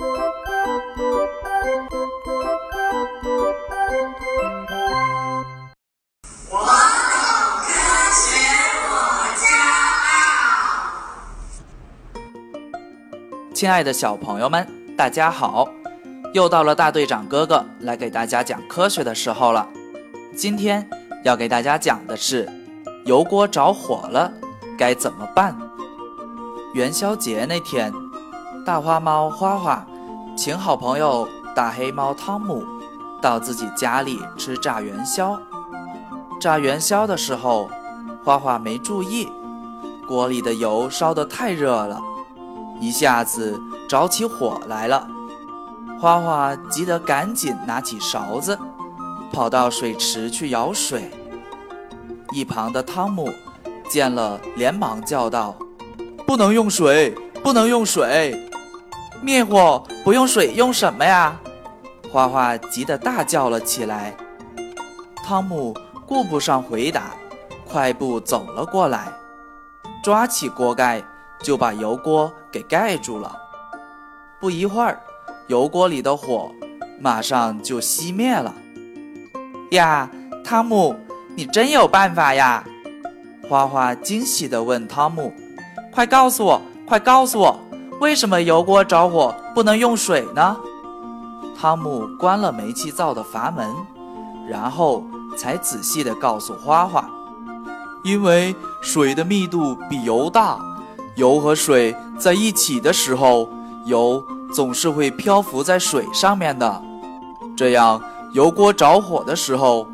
我懂科学，我骄傲。亲爱的小朋友们，大家好！又到了大队长哥哥来给大家讲科学的时候了。今天要给大家讲的是，油锅着火了该怎么办？元宵节那天，大花猫花花请好朋友大黑猫汤姆到自己家里吃炸元宵。炸元宵的时候，花花没注意，锅里的油烧得太热了，一下子着起火来了。花花急得赶紧拿起勺子，跑到水池去舀水。一旁的汤姆见了，连忙叫道：“不能用水，不能用水！灭火不用水，用什么呀？”花花急得大叫了起来。汤姆顾不上回答，快步走了过来，抓起锅盖就把油锅给盖住了。不一会儿，油锅里的火马上就熄灭了。呀，汤姆，你真有办法呀！花花惊喜地问汤姆：“快告诉我，快告诉我，为什么油锅着火不能用水呢？”汤姆关了煤气灶的阀门，然后才仔细地告诉花花：“因为水的密度比油大，油和水在一起的时候，油。”总是会漂浮在水上面的，这样油锅着火的时候，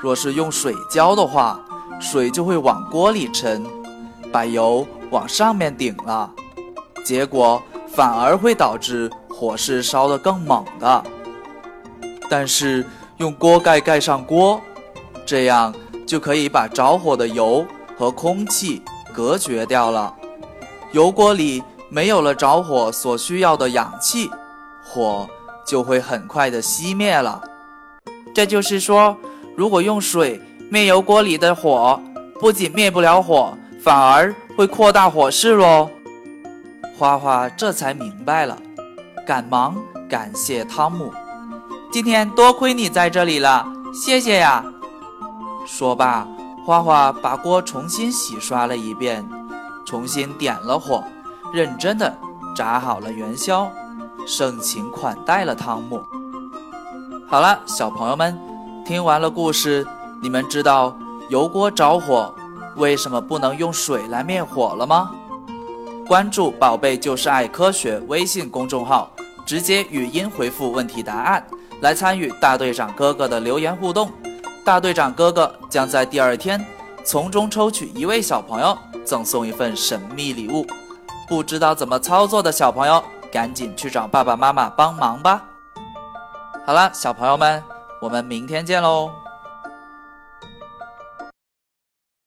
若是用水浇的话，水就会往锅里沉，把油往上面顶了，结果反而会导致火势烧得更猛的。但是用锅盖盖上锅，这样就可以把着火的油和空气隔绝掉了，油锅里。没有了着火所需要的氧气，火就会很快的熄灭了。这就是说，如果用水灭油锅里的火，不仅灭不了火，反而会扩大火势喽。花花这才明白了，赶忙感谢汤姆：“今天多亏你在这里了，谢谢呀。”说罢，花花把锅重新洗刷了一遍，重新点了火。认真的炸好了元宵，盛情款待了汤姆。好了，小朋友们，听完了故事，你们知道油锅着火为什么不能用水来灭火了吗？关注“宝贝就是爱科学”微信公众号，直接语音回复问题答案，来参与大队长哥哥的留言互动。大队长哥哥将在第二天从中抽取一位小朋友，赠送一份神秘礼物。不知道怎么操作的小朋友，赶紧去找爸爸妈妈帮忙吧。好了，小朋友们，我们明天见喽。